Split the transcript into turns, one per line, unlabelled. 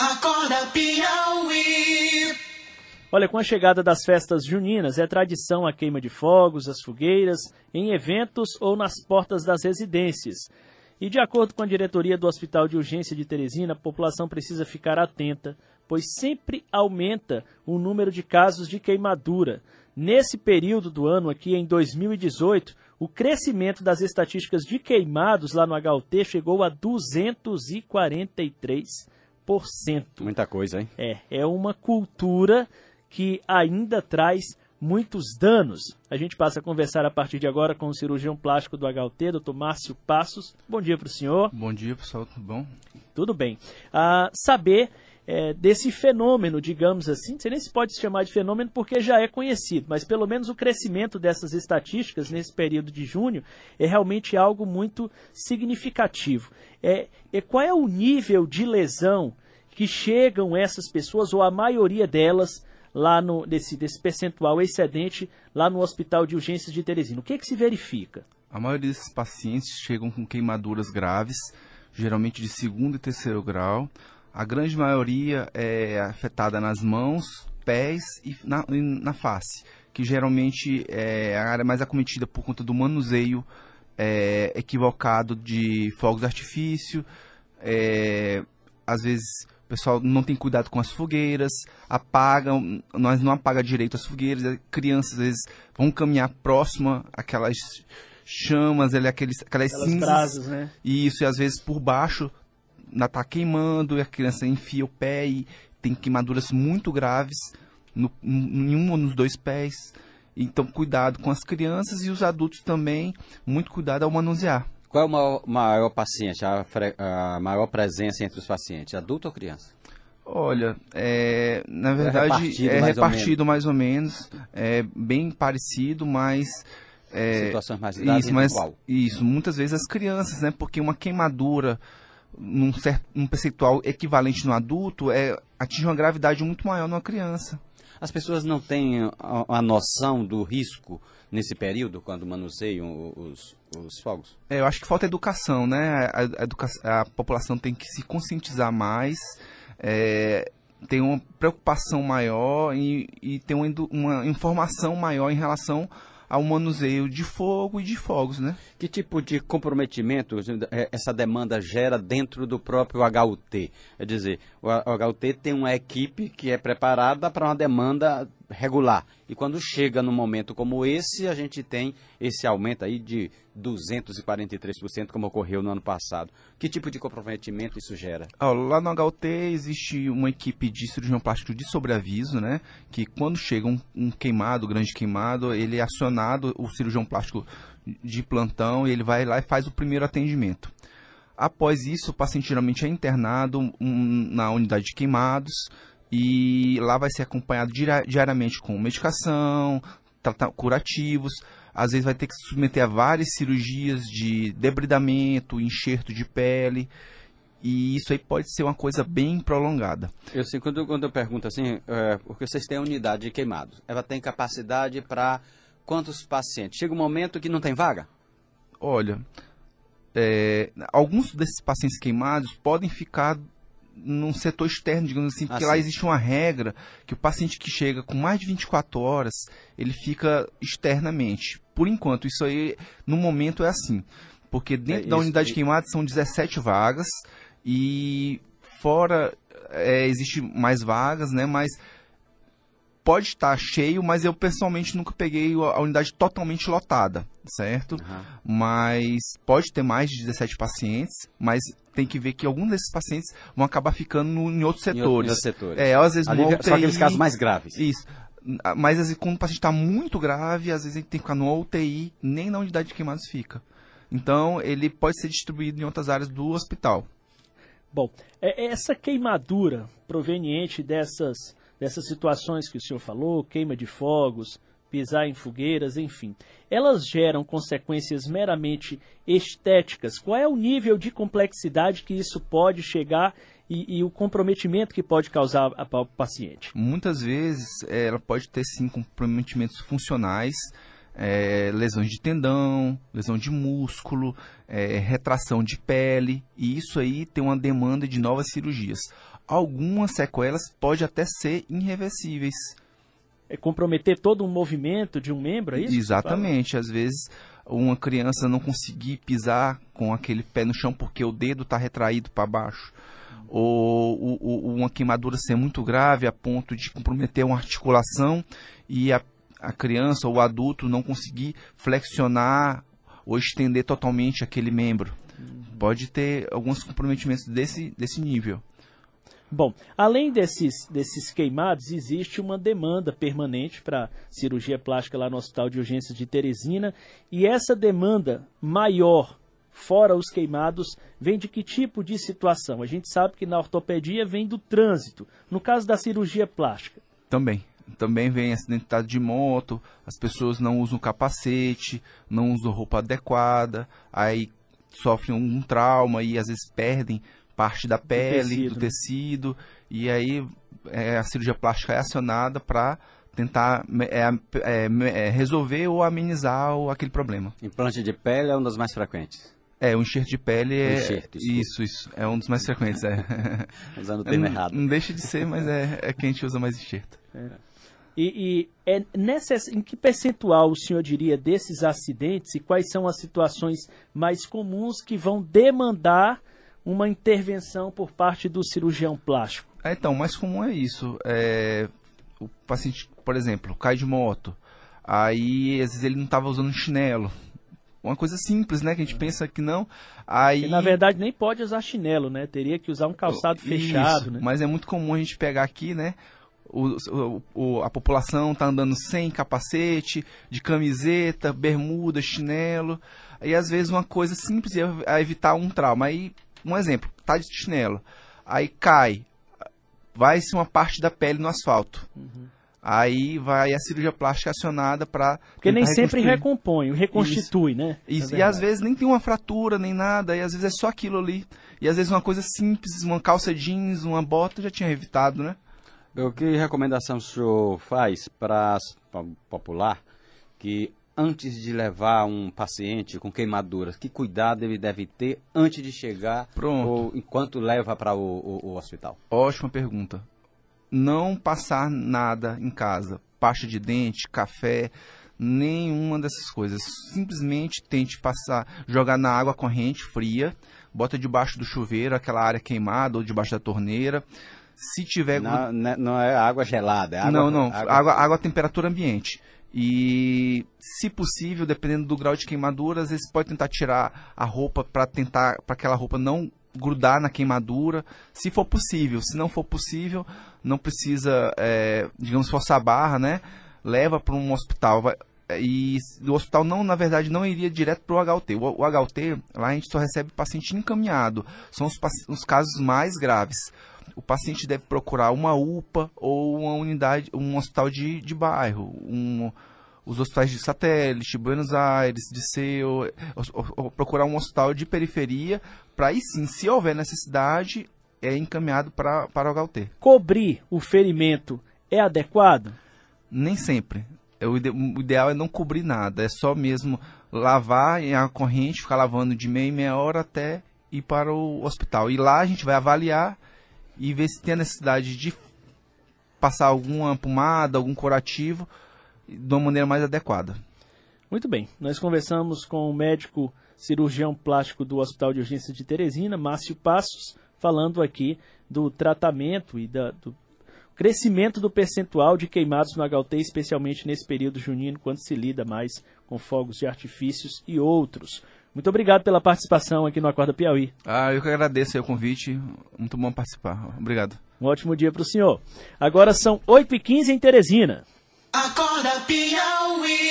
Acorda Piauí.
Olha, com a chegada das festas juninas, é tradição a queima de fogos, as fogueiras, em eventos ou nas portas das residências. E de acordo com a diretoria do Hospital de Urgência de Teresina, a população precisa ficar atenta, pois sempre aumenta o número de casos de queimadura. Nesse período do ano aqui, em 2018, o crescimento das estatísticas de queimados lá no HUT chegou a 243%.
Muita coisa, hein?
É, é uma cultura que ainda traz muitos danos. A gente passa a conversar a partir de agora com o cirurgião plástico do HUT, doutor Márcio Passos. Bom dia para o senhor.
Bom dia, pessoal, tudo bom?
Tudo bem. Ah, saber é, desse fenômeno, digamos assim, não sei nem se pode se chamar de fenômeno porque já é conhecido, mas pelo menos o crescimento dessas estatísticas nesse período de junho é realmente algo muito significativo. É, é qual é o nível de lesão que chegam essas pessoas, ou a maioria delas, lá no, desse, desse percentual excedente lá no Hospital de Urgências de Teresina? O que, que se verifica?
A maioria desses pacientes chegam com queimaduras graves, geralmente de segundo e terceiro grau. A grande maioria é afetada nas mãos, pés e na, e na face, que geralmente é a área mais acometida por conta do manuseio é, equivocado de fogos de artifício. É, às vezes o pessoal não tem cuidado com as fogueiras, apagam, nós não apaga direito as fogueiras, crianças às vezes vão caminhar próxima àquelas chamas, ali, aqueles, aquelas,
Aquelas
cinzas.
brasas, né?
Isso, e às vezes por baixo ainda tá queimando, e a criança enfia o pé e tem queimaduras muito graves no, em um ou nos dois pés. Então, cuidado com as crianças e os adultos também, muito cuidado ao manusear.
Qual é o maior, maior paciente, a, a maior presença entre os pacientes, adulto ou criança?
Olha, é, na verdade
repartido
é
mais ou
repartido mais ou menos, é bem parecido, mas é,
Situações mais graves
isso, mas
qual?
isso, muitas vezes as crianças, né? Porque uma queimadura num certo um percentual equivalente no adulto é atinge uma gravidade muito maior numa criança.
As pessoas não têm a, a noção do risco nesse período, quando manuseiam os, os fogos?
É, eu acho que falta educação, né? A, a educa- a população tem que se conscientizar mais, é, tem uma preocupação maior e, e tem uma, uma informação maior em relação ao manuseio de fogo e de fogos, né?
Que tipo de comprometimento eh, essa demanda gera dentro do próprio HUT? É dizer, o HUT tem uma equipe que é preparada para uma demanda regular. E quando chega num momento como esse, a gente tem esse aumento aí de 243%, como ocorreu no ano passado. Que tipo de comprometimento isso gera?
Lá no HUT existe uma equipe de cirurgião plástico de sobreaviso, né? Que quando chega um, um queimado, grande queimado, ele é acionado, o cirurgião plástico de plantão, ele vai lá e faz o primeiro atendimento. Após isso, o paciente geralmente é internado hum, na unidade de queimados e lá vai ser acompanhado diari- diariamente com medicação, curativos. Às vezes vai ter que se submeter a várias cirurgias de debridamento, enxerto de pele. E isso aí pode ser uma coisa bem prolongada.
Eu sei, quando, quando eu pergunto assim, é, porque vocês têm a unidade de queimados, ela tem capacidade para quantos pacientes? Chega um momento que não tem vaga?
Olha, é, alguns desses pacientes queimados podem ficar num setor externo, digamos assim, porque
Ah,
lá
sim.
existe uma regra que o paciente que chega com mais de 24 horas, ele fica externamente. Por enquanto, isso aí, no momento, é assim. Porque dentro
É,
da
isso-
unidade de
e-
queimados são 17 vagas e fora é, existe mais vagas, né? Mas pode estar cheio, mas eu pessoalmente nunca peguei a a unidade totalmente lotada, certo? Mas pode ter mais de 17 pacientes, mas tem que ver que alguns desses pacientes vão acabar ficando no- em outros
Em outro-
setores.
em outros setores.
É, às vezes
Ali,
no
só aqueles
UTI,
casos mais graves.
Isso. Ah, Mas às vezes, quando o paciente está muito grave, às vezes ele tem que ficar no UTI, nem na unidade de queimados fica. Então, ele pode ser distribuído em outras áreas do hospital.
Bom, é- essa queimadura proveniente dessas, dessas situações que o senhor falou, queima de fogos, pisar em fogueiras, enfim, elas geram consequências meramente estéticas. Qual é o nível de complexidade que isso pode chegar e, e o comprometimento que pode causar ao paciente?
Muitas vezes eh, ela pode ter sim comprometimentos funcionais, eh, lesões de tendão, lesão de músculo, eh, retração de pele, e isso aí tem uma demanda de novas cirurgias. algumas sequelas pode até ser irreversíveis.
É comprometer todo um movimento de um membro, é isso?
Exatamente. Às vezes uma criança não conseguir pisar com aquele pé no chão porque o dedo está retraído para baixo. Ou, ou, ou, uma queimadura ser muito grave a ponto de comprometer uma articulação e a, a criança ou o adulto não conseguir flexionar ou estender totalmente aquele membro. Uhum. Pode ter alguns comprometimentos desse, desse nível.
Bom, além desses, desses queimados, existe uma demanda permanente para cirurgia plástica lá no Hospital de Urgências de Teresina. E essa demanda maior, fora os queimados, vem de que tipo de situação? A gente sabe que na ortopedia vem do trânsito. No caso da cirurgia plástica.
Também. Também vem acidentado de moto, as pessoas não usam capacete, não usam roupa adequada, aí sofrem um trauma e às vezes perdem parte da pele, do tecido, do tecido e aí é, a cirurgia plástica é acionada para tentar é, é, é, resolver ou amenizar o, aquele problema.
Implante de pele é um dos mais frequentes.
É, o enxerto de pele é.
Enxerto,
isso, isso. É um dos mais frequentes, é.
Usando o termo
não,
errado.
Não deixa de ser, mas é, é que a gente usa mais enxerto.
É. E, e é nessa, em que percentual o senhor diria desses acidentes e quais são as situações mais comuns que vão demandar uma intervenção por parte do cirurgião plástico?
É, então, o mais comum é isso. É, o paciente, por exemplo, cai de moto, aí às vezes ele não estava usando chinelo. Uma coisa simples, né? Que a gente pensa que não. Aí...
na verdade nem pode usar chinelo, né? Teria que usar um calçado fechado,
isso,
né?
Mas é muito comum a gente pegar aqui, né? O, o, a população está andando sem capacete, de camiseta, bermuda, chinelo. E às vezes uma coisa simples é evitar um trauma. Aí um exemplo, tá de chinelo, aí cai, vai ser uma parte da pele no asfalto. Uhum. Aí vai a cirurgia plástica acionada para.
Porque nem sempre recompõe, reconstitui, Isso. né?
Isso. É e às vezes nem tem uma fratura nem nada, e às vezes é só aquilo ali. E às vezes uma coisa simples, uma calça jeans, uma bota já tinha evitado, né?
O que recomendação o senhor faz para popular que antes de levar um paciente com queimaduras? Que cuidado ele deve ter antes de chegar
Pronto.
ou enquanto leva para o, o, o, hospital?
Ótima pergunta. Não passar nada em casa, pasta de dente, café, nenhuma dessas coisas. Simplesmente tente passar, jogar na água corrente fria, bota debaixo do chuveiro, aquela área queimada ou debaixo da torneira. Se tiver.
Não, né, não é água gelada, é água.
Não, não. Água, água, água temperatura ambiente. E, se possível, dependendo do grau de queimadura, às vezes pode tentar tirar a roupa para tentar para aquela roupa não grudar na queimadura, se for possível. Se não for possível, não precisa, é, digamos, forçar a barra, né? Leva para um hospital. Vai, e o hospital não, na verdade, não iria direto para o HUT. O, HUT, lá a gente só recebe paciente encaminhado. São os, os casos mais graves o paciente deve procurar uma UPA ou uma unidade, um hospital de, de bairro, um, os hospitais de satélite, Buenos Aires, de Seu, procurar um hospital de periferia, para aí sim, se houver necessidade, é encaminhado para, para o HUT.
Cobrir o ferimento é adequado?
Nem sempre. É, o, ideal é não cobrir nada, é só mesmo lavar em a corrente, ficar lavando de meia em meia hora até ir para o hospital. E lá a gente vai avaliar e ver se tem a necessidade de passar alguma pomada, algum curativo de uma maneira mais adequada.
Muito bem, nós conversamos com o médico cirurgião plástico do Hospital de Urgência de Teresina, Márcio Passos, falando aqui do tratamento e da, do crescimento do percentual de queimados no HUT, especialmente nesse período junino, quando se lida mais com fogos de artifícios e outros. Muito obrigado pela participação aqui no Acorda Piauí.
Ah, eu que agradeço o convite. Muito bom participar. Obrigado.
Um ótimo dia para o senhor. Agora são 8h15 em Teresina.
Acorda Piauí.